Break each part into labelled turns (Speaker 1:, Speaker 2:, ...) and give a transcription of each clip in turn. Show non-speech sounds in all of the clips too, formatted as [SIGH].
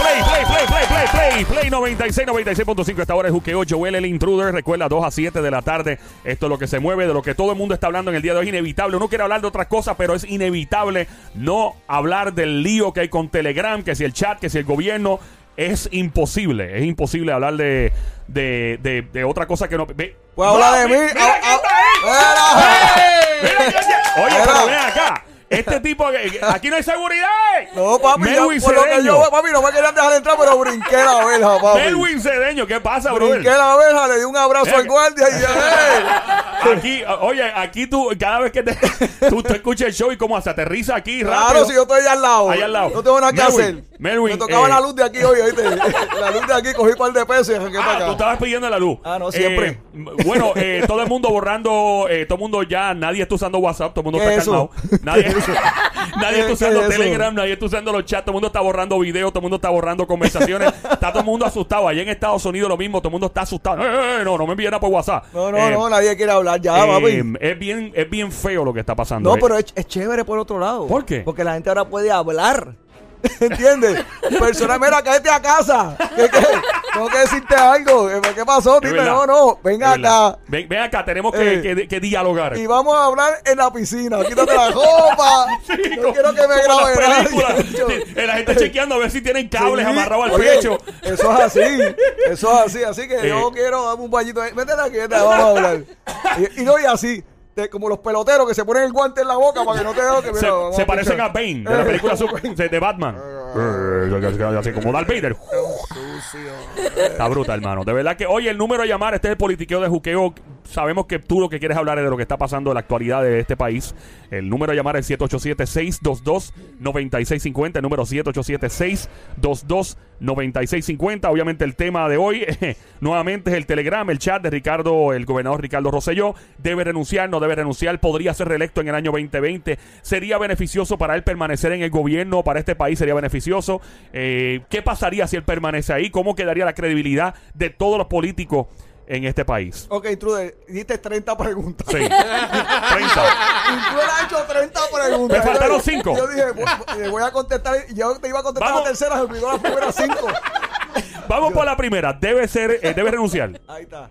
Speaker 1: play, play, play, play, play, play, play 96, 96.5. Esta hora es Juqueo, Joel el Intruder. Recuerda, 2 a 7 de la tarde. Esto es lo que se mueve, de lo que todo el mundo está hablando en el día de hoy. Es inevitable. Uno quiere hablar de otras cosas, pero es inevitable no hablar del lío que hay con Telegram, que si el chat, que si el gobierno. Es imposible, es imposible hablar de, de, de, de otra cosa que no. Ve,
Speaker 2: Pues habla de mí.
Speaker 1: Mira, Este tipo, aquí no hay seguridad.
Speaker 2: No, papi,
Speaker 1: Melwin
Speaker 2: por lo que yo, papi, no me querían dejar entrar, pero brinqué la verja, papi.
Speaker 1: Melwin Cedeño, ¿qué pasa, brother?
Speaker 2: Brinqué la verja, le di un abrazo al
Speaker 1: que-
Speaker 2: guardia y ¡eh! [LAUGHS]
Speaker 1: Aquí, oye, aquí tú, cada vez que te, tú, tú escuchas el show y como se aterriza aquí rápido.
Speaker 2: Claro, si yo estoy allá al lado.
Speaker 1: Ahí al lado.
Speaker 2: No tengo nada que hacer.
Speaker 1: Melwin,
Speaker 2: me tocaba
Speaker 1: eh,
Speaker 2: la luz de aquí hoy, ¿oíste? la luz de aquí, cogí un par de pesos y arranqué
Speaker 1: Ah,
Speaker 2: para
Speaker 1: tú
Speaker 2: acá.
Speaker 1: estabas pidiendo la luz.
Speaker 2: Ah, no, siempre.
Speaker 1: Eh, bueno, eh, todo el mundo borrando, eh, todo el mundo ya, nadie está usando WhatsApp, todo el mundo
Speaker 2: ¿Qué
Speaker 1: está calmado. Nadie, [LAUGHS] nadie está
Speaker 2: ¿Qué
Speaker 1: usando? Telegram, nadie está usando los chats, todo el mundo está borrando videos, todo el mundo está borrando conversaciones. está todo el mundo asustado. Allá en Estados Unidos lo mismo, todo el mundo está asustado. Eh, eh, eh, no, no me envíen nada por WhatsApp.
Speaker 2: No, no,
Speaker 1: Eh,
Speaker 2: no, nadie quiere hablar ya,
Speaker 1: eh,
Speaker 2: papi.
Speaker 1: es bien, es bien feo lo que está pasando.
Speaker 2: No,
Speaker 1: eh.
Speaker 2: pero es, es chévere por otro lado.
Speaker 1: ¿Por qué?
Speaker 2: Porque la gente ahora puede hablar. [LAUGHS] ¿Entiendes? Persona, mira, cállate a casa. ¿Qué, qué? Tengo que decirte algo. Eh, ¿Qué pasó? Dime, no, no. Ven acá.
Speaker 1: Ven, ven acá, tenemos que,
Speaker 2: Eh,
Speaker 1: que- que dialogar.
Speaker 2: Y vamos a hablar en la piscina. Quítate la ropa.
Speaker 1: Sí,
Speaker 2: no
Speaker 1: como-
Speaker 2: quiero que me grabe
Speaker 1: eh, La gente chequeando a ver si tienen cables
Speaker 2: Sí.
Speaker 1: amarrados al pecho.
Speaker 2: Eso es así. Eso es así. Así que
Speaker 1: Eh.
Speaker 2: yo quiero darme un bañito. Vete aquí, vamos a hablar. Y, y no, y así. De- como los peloteros que se ponen el guante en la boca para que no te que [LAUGHS]
Speaker 1: Se,
Speaker 2: mira,
Speaker 1: se parecen a Bane de la
Speaker 2: Eh,
Speaker 1: película de, de Batman. Eh, Así como Darth Vader. Está brutal, hermano. De verdad que, oye, el número a llamar, este es el politiqueo de juqueo. Sabemos que tú lo que quieres hablar es de lo que está pasando en la actualidad de este país. El número a llamar es 787-622-9650. El número 787-622-9650. Obviamente el tema de hoy, [LAUGHS] nuevamente es el Telegram, el chat de Ricardo, el gobernador Ricardo Rosselló. Debe renunciar, no debe renunciar. Podría ser reelecto en el año 2020. Sería beneficioso para él permanecer en el gobierno, para este país sería beneficioso. Eh, ¿Qué pasaría si él permanece ahí? ¿Cómo quedaría la credibilidad de todos los políticos en este país?
Speaker 2: Ok, Intruder, diste 30 preguntas.
Speaker 1: Sí. 30.
Speaker 2: Intruder ha hecho 30 preguntas.
Speaker 1: Me faltaron cinco.
Speaker 2: Yo dije, voy, le voy a contestar. y Yo te iba a contestar
Speaker 1: Vamos.
Speaker 2: la tercera, se olvidó las primeras cinco.
Speaker 1: Vamos por la primera. Debe ser, eh, debe renunciar.
Speaker 2: Ahí está.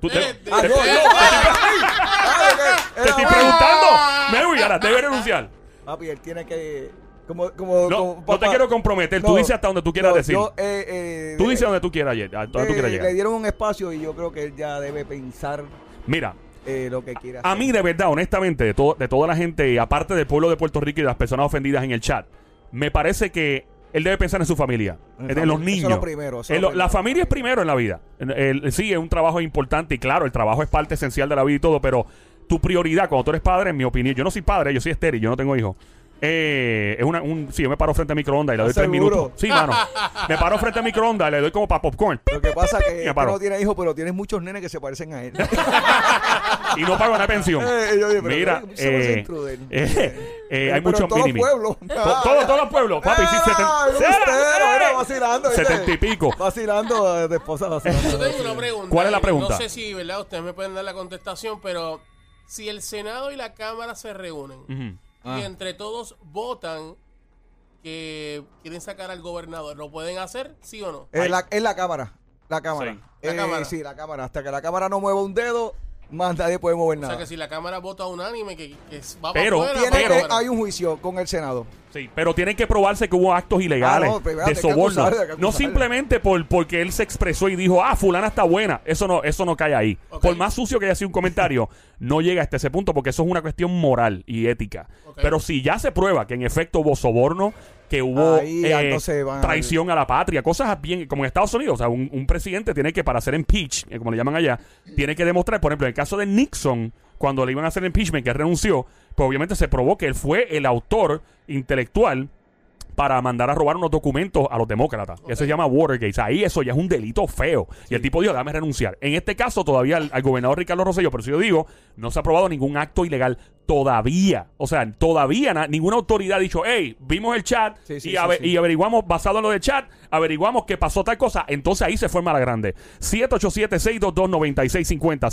Speaker 1: Tú te,
Speaker 3: Eh,
Speaker 1: te-
Speaker 2: Ah,
Speaker 1: te-.
Speaker 2: Ah,
Speaker 1: te estoy preguntando. Melvin, ahora debe renunciar.
Speaker 2: Papi, él tiene que. Como, como,
Speaker 1: No,
Speaker 2: como
Speaker 1: no te quiero comprometer. Tú dices hasta donde tú quieras
Speaker 2: no,
Speaker 1: decir.
Speaker 2: yo, eh, eh,
Speaker 1: Tú
Speaker 2: eh,
Speaker 1: dices donde tú quieras, lle- a donde tú quieras
Speaker 2: Le
Speaker 1: llegar.
Speaker 2: dieron un espacio y yo creo que él ya debe pensar
Speaker 1: Mira,
Speaker 2: eh, lo que quiere
Speaker 1: a
Speaker 2: hacer.
Speaker 1: mí de verdad, honestamente, de, todo, de toda la gente, aparte del pueblo de Puerto Rico y de las personas ofendidas en el chat, me parece que él debe pensar en su familia,
Speaker 2: En
Speaker 1: los
Speaker 2: Eso
Speaker 1: niños.
Speaker 2: es lo primero, eso
Speaker 1: En
Speaker 2: lo
Speaker 1: lo- la
Speaker 2: primero.
Speaker 1: familia es primero en la vida. El- sí, es un trabajo importante y claro, el trabajo es parte esencial de la vida y todo, pero tu prioridad cuando tú eres padre, en mi opinión, yo no soy padre, yo soy estéril, yo no tengo hijos. Eh, es una, un, sí, yo me paro frente al microondas y le doy
Speaker 2: ¿Estás
Speaker 1: tres
Speaker 2: seguro?
Speaker 1: minutos. Sí, mano. me paro frente al microondas y le doy como para popcorn.
Speaker 2: Lo que pasa es que
Speaker 1: Me
Speaker 2: tú
Speaker 1: paro.
Speaker 2: no tienes hijos, pero tienes muchos nenes que se parecen a él. [LAUGHS]
Speaker 1: y no pago una pensión. [LAUGHS]
Speaker 2: Eh, yo dije, pero
Speaker 1: Mira,
Speaker 2: ¿cómo se
Speaker 1: eh,
Speaker 2: intruder?
Speaker 1: eh, eh, [LAUGHS] hay
Speaker 2: Pero
Speaker 1: muchos
Speaker 2: en todos los pueblos.
Speaker 1: To- todo- todos los pueblos, papi, sí, seten-
Speaker 2: Ah, era
Speaker 1: ¡Eh!
Speaker 2: vacilando. ¿viste?
Speaker 1: Setenta y pico.
Speaker 2: Vacilando eh, de esposa, vacilando.
Speaker 3: Yo tengo una pregunta.
Speaker 1: ¿Cuál es la pregunta?
Speaker 3: No sé si, ¿verdad? Ustedes me pueden dar la contestación, pero si el Senado y la Cámara se reúnen
Speaker 1: Ujú.
Speaker 2: Ah.
Speaker 3: y entre todos votan que quieren sacar al gobernador, ¿lo pueden hacer? ¿Sí o no?
Speaker 2: Es la, es la cámara. La cámara.
Speaker 1: Sí.
Speaker 3: La
Speaker 2: Eh,
Speaker 3: cámara.
Speaker 2: Sí, la cámara. Hasta que la cámara no mueva un dedo, más nadie puede mover
Speaker 3: O
Speaker 2: nada.
Speaker 3: sea que si la Cámara vota unánime que, que va
Speaker 1: Pero-
Speaker 3: para afuera,
Speaker 2: Tiene
Speaker 3: para
Speaker 2: hay un juicio con el Senado.
Speaker 1: Sí, pero tienen que probarse que hubo actos ilegales
Speaker 2: Ah, no, pero
Speaker 1: de soborno. No simplemente por porque él se expresó y dijo, ah, fulana está buena. Eso no, eso no cae ahí. Por más sucio que haya sido un comentario, [LAUGHS] no llega hasta ese punto porque eso es una cuestión moral y ética. Pero si ya se prueba que en efecto hubo soborno, que hubo
Speaker 2: Ahí,
Speaker 1: eh, traición a la patria, cosas bien, como en Estados Unidos, o sea, un, un presidente tiene que, para hacer impeach, eh, como le llaman allá, tiene que demostrar, por ejemplo, en el caso de Nixon, cuando le iban a hacer impeachment, que él renunció, pues obviamente se probó que él fue el autor intelectual para mandar a robar unos documentos a los demócratas. Eso se llama Watergate. Ahí eso ya es un delito feo. Y el tipo dijo, dame renunciar. En este caso, todavía al, al gobernador Ricardo Rosselló, por eso yo digo, no se ha aprobado ningún acto ilegal. Todavía, o sea, todavía na- ninguna autoridad ha dicho, hey, vimos el chat
Speaker 2: Sí, sí,
Speaker 1: y,
Speaker 2: sí,
Speaker 1: ave-
Speaker 2: sí.
Speaker 1: y averiguamos, basado en lo del chat, averiguamos que pasó tal cosa. Entonces ahí se forma la grande. 787-622-9650.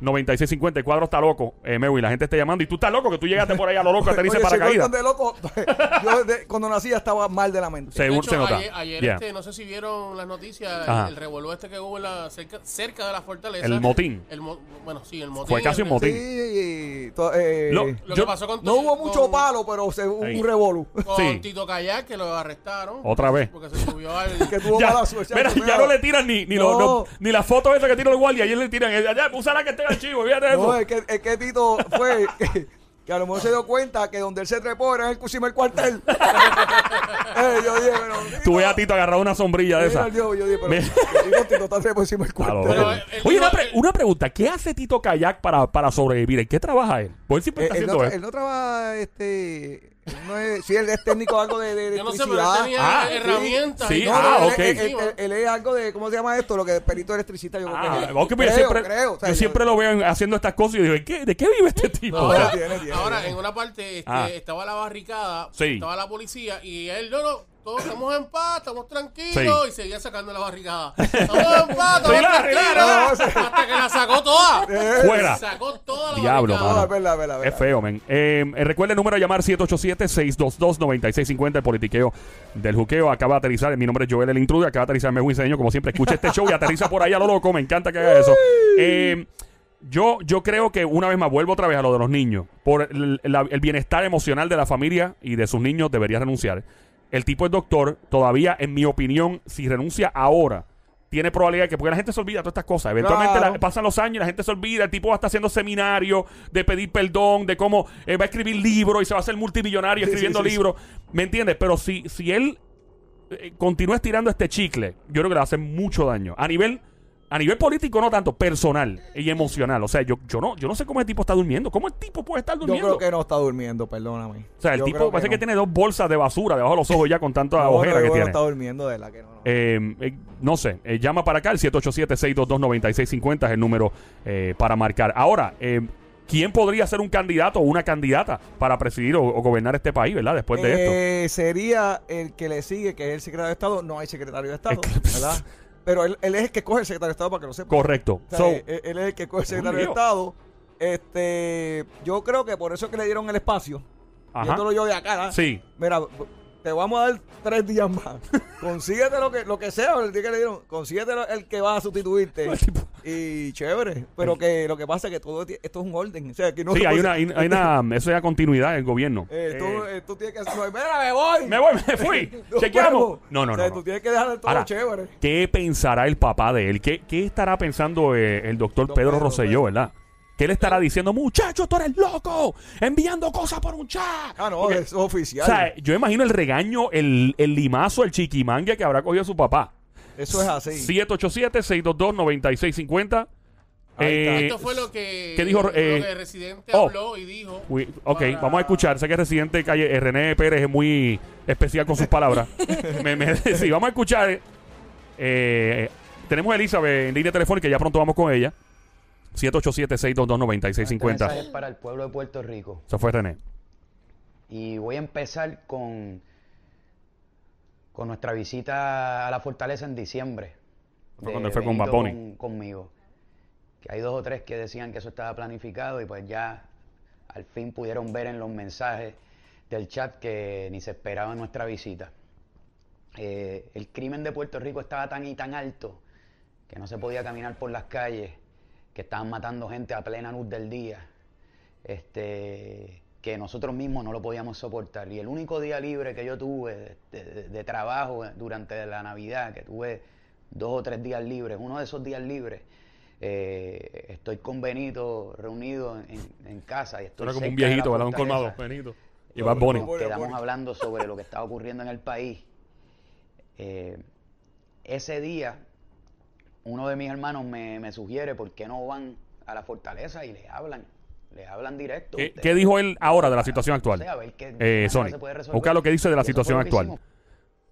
Speaker 1: 787-622-9650. El cuadro está loco, eh, Mary. La gente está llamando y tú estás loco que tú llegaste por ahí a lo loco, aterriza
Speaker 2: Oye,
Speaker 1: para
Speaker 2: soy
Speaker 1: caída.
Speaker 2: de loco. [LAUGHS] Yo de- cuando nací ya estaba mal de la mente.
Speaker 3: De hecho,
Speaker 1: se nota.
Speaker 3: Ayer, ayer,
Speaker 1: Yeah.
Speaker 3: este, no sé si vieron las noticias,
Speaker 1: Ajá.
Speaker 3: el, el revuelo este que hubo en la, cerca, cerca de la fortaleza.
Speaker 1: El motín.
Speaker 3: El mo- bueno, sí, el motín.
Speaker 1: Fue casi un motín.
Speaker 2: Sí, y to- eh,
Speaker 1: Lo-
Speaker 3: Lo
Speaker 1: Yo-
Speaker 3: que pasó con
Speaker 2: no hubo mucho
Speaker 3: con-
Speaker 2: palo, pero se, hubo
Speaker 1: Ahí.
Speaker 2: un revolú. [LAUGHS]
Speaker 3: Con
Speaker 1: Sí.
Speaker 3: Tito Kayak, que lo arrestaron.
Speaker 1: Otra vez.
Speaker 3: Porque se subió al. [LAUGHS]
Speaker 2: que tuvo
Speaker 1: Ya,
Speaker 2: mala suerte.
Speaker 1: mira, ya no le tiran ni, ni, los-
Speaker 2: No.
Speaker 1: ni las fotos esas que tiran los guardias. Ayer le tiran. eh, Ya, úsala que esté en. Fíjate eso.
Speaker 2: No, es que, es que Tito fue [LAUGHS] que, que a lo mejor se dio cuenta que donde él se trepó era en el del cuartel. [LAUGHS] Eh, yo dije, pero.
Speaker 1: Tú ves a Tito agarrado una sombrilla de
Speaker 2: Mira,
Speaker 1: esa.
Speaker 2: yo, yo dije, pero. Tito, está trepado encima del
Speaker 1: Claro,
Speaker 2: cuartel.
Speaker 3: Pero él
Speaker 1: Oye, una, pre- una pregunta. ¿Qué hace Tito Kayak para, para sobrevivir? ¿En qué trabaja él? Pues él siempre
Speaker 2: Eh,
Speaker 1: está
Speaker 2: él,
Speaker 1: haciendo
Speaker 2: tra- él no trabaja, este. No es, sí, él es técnico de algo de, de
Speaker 3: Yo no sé, pero él tenía
Speaker 1: Ah,
Speaker 3: herramientas.
Speaker 1: sí,
Speaker 2: No,
Speaker 1: ah,
Speaker 2: no,
Speaker 1: ok.
Speaker 2: él, él- él- él es algo de, ¿cómo se llama esto? Lo que es perito electricista, yo creo
Speaker 1: Ah,
Speaker 2: creo,
Speaker 1: siempre,
Speaker 2: creo. O sea,
Speaker 1: yo siempre lo veo en- haciendo estas cosas y digo, ¿de qué, ¿de qué vive este tipo?
Speaker 3: Ahora,
Speaker 2: tiene, tiene,
Speaker 3: ahora,
Speaker 2: tiene.
Speaker 3: en una parte este,
Speaker 1: Ah.
Speaker 3: estaba la barricada,
Speaker 1: Sí.
Speaker 3: estaba la policía y él, no, no, todos estamos en paz, estamos tranquilos
Speaker 1: Sí.
Speaker 3: y seguía sacando la barricada. Estamos en paz, [LAUGHS] estamos tranquilos. Hasta que la sacó toda. [LAUGHS]
Speaker 2: Eh,
Speaker 1: Fuera.
Speaker 3: Sacó toda la
Speaker 1: Diablo,
Speaker 3: barricada.
Speaker 2: No,
Speaker 1: mano.
Speaker 2: es verdad, es
Speaker 1: feo, men. Eh, eh, recuerda el número a llamar 787-622-9650. El politiqueo del juqueo acaba de aterrizar. Mi nombre es Joel el Intruder. Acaba de aterrizar Mejui Señor. Como siempre, escucha este show y aterriza por ahí a lo loco. Me encanta que haga eso. Eh, yo, yo creo que una vez más vuelvo otra vez a lo de los niños. Por el, la- el bienestar emocional de la familia y de sus niños debería renunciar. El tipo es doctor. Todavía, en mi opinión, si renuncia ahora, tiene probabilidad de que, porque la gente se olvida de todas estas cosas. Eventualmente
Speaker 2: Claro.
Speaker 1: la- pasan los años y la gente se olvida. El tipo va a estar haciendo seminarios de pedir perdón, de cómo eh, va a escribir libros y se va a hacer multimillonario
Speaker 2: Sí,
Speaker 1: escribiendo
Speaker 2: sí, sí,
Speaker 1: libros. ¿Me entiendes? Pero si, si él eh, continúa estirando este chicle, yo creo que le va a hacer mucho daño. A nivel, a nivel político, no tanto, personal y emocional. O sea, yo, yo no, yo no sé cómo el tipo está durmiendo. ¿Cómo el tipo puede estar
Speaker 2: Yo
Speaker 1: durmiendo?
Speaker 2: creo que no está durmiendo, perdóname.
Speaker 1: o sea, el
Speaker 2: Yo
Speaker 1: tipo parece que,
Speaker 2: no.
Speaker 1: tiene dos bolsas de basura debajo de los ojos ya con tanta [LAUGHS]
Speaker 2: No,
Speaker 1: ojera
Speaker 2: no,
Speaker 1: que
Speaker 2: yo
Speaker 1: tiene.
Speaker 2: está durmiendo, de la que no. no.
Speaker 1: Eh, eh, no sé, eh, llama para acá, el 787-622-9650 es el número eh, para marcar. Ahora, eh, ¿quién podría ser un candidato o una candidata para presidir o, o gobernar este país, verdad? Después de esto.
Speaker 2: Eh, sería el que le sigue, que es el secretario de Estado. No hay secretario de Estado, ¿verdad? [LAUGHS] Pero él, él es el que coge el secretario de Estado para que lo sepa.
Speaker 1: Correcto.
Speaker 2: O sea,
Speaker 1: So,
Speaker 2: él, él es el que coge el secretario de. Estado. Este, yo creo que por eso es que le dieron el espacio.
Speaker 1: Ajá.
Speaker 2: Viéndolo yo de acá. ¿ah?
Speaker 1: Sí.
Speaker 2: Mira, te vamos a dar tres días más. [LAUGHS] Consíguete lo que, lo que sea, el día que le dieron. Consíguete el que va a sustituirte. [LAUGHS] Y chévere. Pero que lo que pasa es que todo esto es un orden. O sea, que no
Speaker 1: sí, hay una, hay, hay una, [LAUGHS] eso es continuidad del gobierno.
Speaker 2: Eh, tú,
Speaker 1: Eh,
Speaker 2: eh, tú tienes que. Mira, me voy.
Speaker 1: me voy, me fui. [LAUGHS]
Speaker 2: No
Speaker 1: Chequeamos. No, no,
Speaker 2: O sea,
Speaker 1: no.
Speaker 2: Tú tienes que dejar todo
Speaker 1: Ahora,
Speaker 2: chévere.
Speaker 1: ¿Qué pensará el papá de él? ¿Qué, qué estará pensando eh, el doctor
Speaker 2: Don
Speaker 1: Pedro,
Speaker 2: Pedro,
Speaker 1: Rosselló, verdad? ¿Qué le estará diciendo? Muchacho, tú eres loco. Enviando cosas por un chat.
Speaker 2: Ah, no,
Speaker 1: Porque-
Speaker 2: eso es oficial.
Speaker 1: O sea, yo imagino el regaño, el, el limazo, el chiquimangue que habrá cogido su papá.
Speaker 2: Eso es así.
Speaker 1: 787-622-9650.
Speaker 2: Ahí está.
Speaker 1: Eh,
Speaker 3: Esto fue lo que,
Speaker 1: ¿qué dijo,
Speaker 3: lo
Speaker 1: eh,
Speaker 3: que Residente
Speaker 1: oh.
Speaker 3: habló y dijo.
Speaker 1: uy, ok,
Speaker 3: para-
Speaker 1: vamos a escuchar. Sé que el residente calle eh, René Pérez es muy especial con sus palabras. [LAUGHS] Me- me- [LAUGHS] sí, vamos a escuchar. Eh, tenemos a Elizabeth en línea telefónica, ya pronto vamos con ella. 787-622-9650.
Speaker 4: mensaje es para el pueblo de Puerto Rico.
Speaker 1: Eso fue René.
Speaker 4: Y voy a empezar con, con nuestra visita a la fortaleza en diciembre.
Speaker 1: Fue cuando fue con
Speaker 4: con- conmigo. Que hay dos o tres que decían que eso estaba planificado y pues ya al fin pudieron ver en los mensajes del chat que ni se esperaba nuestra visita. Eh, el crimen de Puerto Rico estaba tan y tan alto que no se podía caminar por las calles, que estaban matando gente a plena luz del día, este, que nosotros mismos no lo podíamos soportar. Y el único día libre que yo tuve de, de- de trabajo durante la Navidad, que tuve dos o tres días libres, uno de esos días libres, eh, estoy con Benito reunido en, en casa. Y estoy
Speaker 1: Era como un viejito, ¿verdad? Un colmado. Benito. Y Bunny.
Speaker 4: Nos quedamos hablando sobre lo que estaba ocurriendo en el país. Eh, ese día, uno de mis hermanos me, me sugiere por qué no van a la fortaleza y le hablan. Le hablan directo.
Speaker 1: ¿Qué, qué dijo él ahora de la situación actual?
Speaker 4: O sea, a ver qué-
Speaker 1: Eh, Sony,
Speaker 4: se puede resolver.
Speaker 1: busca lo que dice de la situación actual.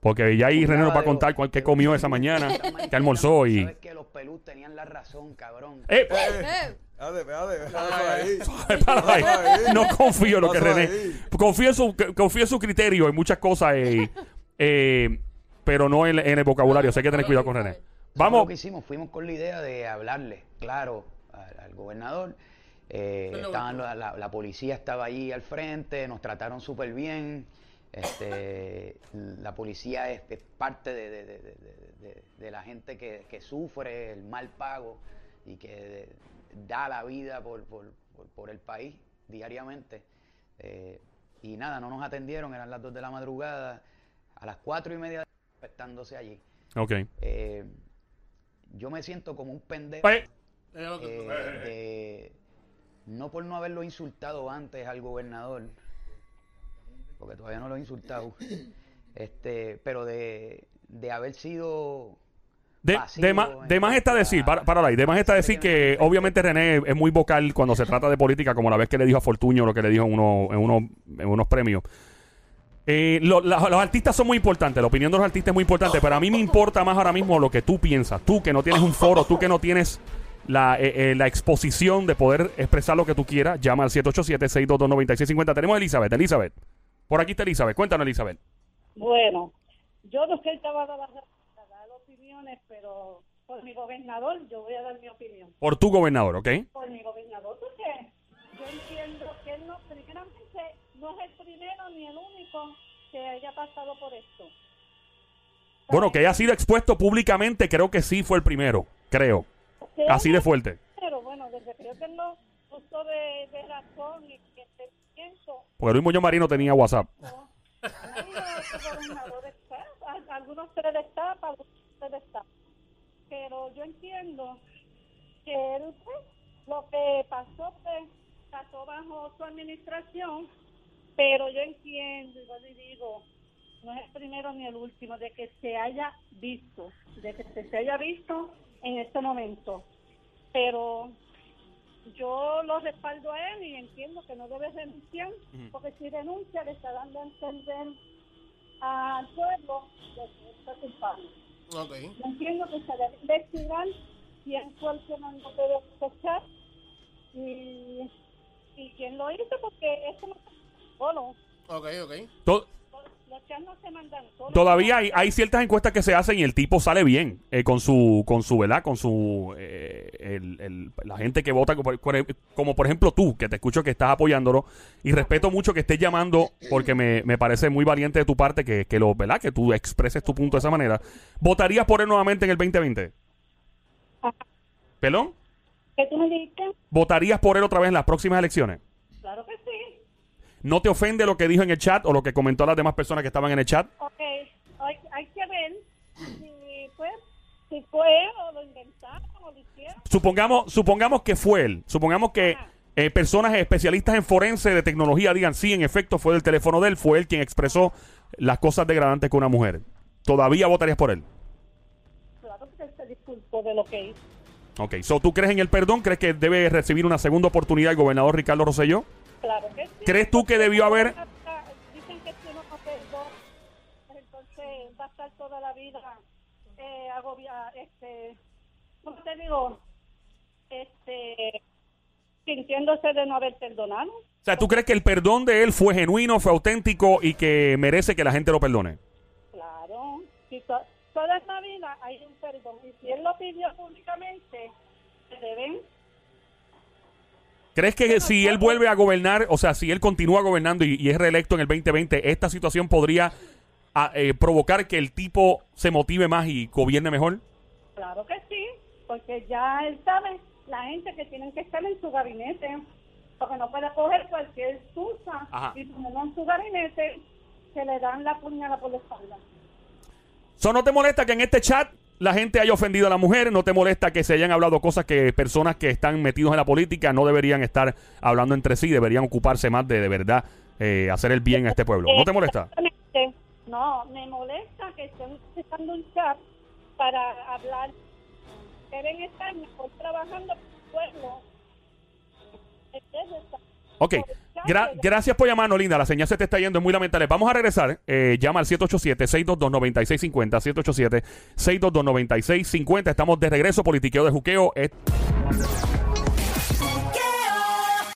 Speaker 1: Porque ya ahí René nos va a contar cuál- qué comió esa mañana, [LAUGHS] qué almorzó y...
Speaker 4: Sabes que los pelús tenían la razón, cabrón.
Speaker 1: ¡Eh!
Speaker 5: Eh.
Speaker 1: No confío en lo que René. Confío en, su, confío en su criterio en muchas cosas, eh, eh, pero no en, en el vocabulario. Así que hay que tener cuidado con René. Vamos.
Speaker 4: lo que hicimos, fuimos con la idea de hablarle, claro, al, al gobernador. Eh, estaban la, la- la policía estaba allí al frente, nos trataron súper bien. Este, la policía es, es parte de, de- de- de- de- de- de la gente que, que sufre el mal pago y que de- da la vida por, por- por- por el país diariamente. Eh, y nada, no nos atendieron, eran las 2 de la madrugada, a las 4 y media estándose allí.
Speaker 1: Ok.
Speaker 4: Eh, yo me siento como un pendejo.
Speaker 3: Es lo que-
Speaker 4: eh, de- no por no haberlo insultado antes al gobernador, porque todavía no lo he insultado, este, pero de, de haber sido
Speaker 1: De, de, ma- de más está decir, para, para ahí, de más está decir que obviamente René es muy vocal cuando se trata de política, como la vez que le dijo a Fortuño lo que le dijo en, uno- en, uno- en unos premios. Eh, lo- la- los artistas son muy importantes, la opinión de los artistas es muy importante, pero a mí me importa más ahora mismo lo que tú piensas. Tú que no tienes un foro, tú que no tienes la, eh, eh, la exposición de poder expresar lo que tú quieras, llama al 787-622-9650. Tenemos a Elizabeth. Elizabeth. Por aquí está Elizabeth. Cuéntanos, Elizabeth.
Speaker 5: Bueno, yo no estoy estaba a dar opiniones, pero por mi gobernador yo voy a dar mi opinión.
Speaker 1: Por tu gobernador, ¿ok?
Speaker 5: Por mi gobernador, porque yo entiendo que él no, primeramente, no es el primero ni el único que haya pasado por esto.
Speaker 1: Bueno, que haya sido expuesto públicamente, creo que sí fue el primero. Creo. Así de fuerte.
Speaker 5: Pero bueno, desde que yo tengo uso de, de razón y que te pienso,
Speaker 1: Porque Luis Muñoz Marino tenía WhatsApp.
Speaker 5: no, algunos se le destapa, algunos se le destapa. Pero yo entiendo que él, pues, lo que pasó, pues, pasó bajo su administración, pero yo entiendo, y yo le digo, no es el primero ni el último, de que se haya visto, de que se haya visto en este momento. Pero yo lo respaldo a él y entiendo que no debe renunciar, porque si renuncia le está dando a entender al pueblo de que está culpable.
Speaker 3: Ok.
Speaker 5: Yo entiendo que se debe investigar quién fue el que mandó de sospechar y, y quién lo hizo, porque eso no es solo.
Speaker 3: Ok, ok.
Speaker 1: To-
Speaker 5: Los chats no se mandan solos.
Speaker 1: todavía hay, hay ciertas encuestas que se hacen y el tipo sale bien eh, con su, con su, ¿verdad? Con su, eh, el- el- la gente que vota, como, como por ejemplo tú, que te escucho que estás apoyándolo y respeto mucho que estés llamando porque me, me parece muy valiente de tu parte que, que lo, ¿verdad? Que tú expreses tu punto de esa manera. ¿Votarías por él nuevamente en el 2020? ¿Perdón?
Speaker 5: ¿Qué tú me dijiste?
Speaker 1: ¿Votarías por él otra vez en las próximas elecciones?
Speaker 5: Claro que sí.
Speaker 1: ¿No te ofende lo que dijo en el chat o lo que comentó las demás personas que estaban en el chat?
Speaker 5: Ok, hay, hay que ver si, pues, si fue o lo inventaron o lo hicieron.
Speaker 1: Supongamos, supongamos que fue él. Supongamos que eh, personas especialistas en forense de tecnología digan, sí, en efecto, fue del teléfono de él, fue él quien expresó las cosas degradantes con una mujer. ¿Todavía votarías por él?
Speaker 5: Claro que se disculpó de lo que hizo.
Speaker 1: Ok, so, ¿tú crees en el perdón? ¿Crees que debe recibir una segunda oportunidad el gobernador Ricardo Rosselló?
Speaker 5: Claro que sí.
Speaker 1: ¿Crees tú que debió haber-
Speaker 5: Dicen que si uno no pues entonces va a estar toda la vida eh, agobia, este, ¿cómo te digo? Este, sintiéndose de no haber perdonado.
Speaker 1: O sea, ¿tú crees que el perdón de él fue genuino, fue auténtico y que merece que la gente lo perdone?
Speaker 5: Claro, si to- toda la vida hay un perdón y si él lo pidió públicamente, se deben
Speaker 1: ¿Crees que si él vuelve a gobernar, o sea, si él continúa gobernando y, y es reelecto en el 2020, esta situación podría ah, eh, provocar que el tipo se motive más y gobierne mejor?
Speaker 5: Claro que sí, porque ya él sabe la gente que tienen que estar en su gabinete, porque no puede coger cualquier excusa
Speaker 1: Ajá.
Speaker 5: y ponerlo en su gabinete, se le dan la puñalada por la espalda.
Speaker 1: ¿So no te molesta que en este chat la gente haya ofendido a la mujer? ¿No te molesta que se hayan hablado cosas que personas que están metidos en la política no deberían estar hablando entre sí? Deberían ocuparse más de de verdad eh, hacer el bien a este pueblo. ¿No te molesta?
Speaker 5: No, me molesta que estén utilizando un chat para hablar. Deben estar mejor trabajando por el pueblo. En vez de estar-
Speaker 1: Ok, Gra- gracias por llamarnos, Linda. La señal se te está yendo, es muy lamentable. Vamos a regresar. Eh, llama al 787-622-9650. 787-622-9650. Estamos de regreso, politiqueo de juqueo. Es-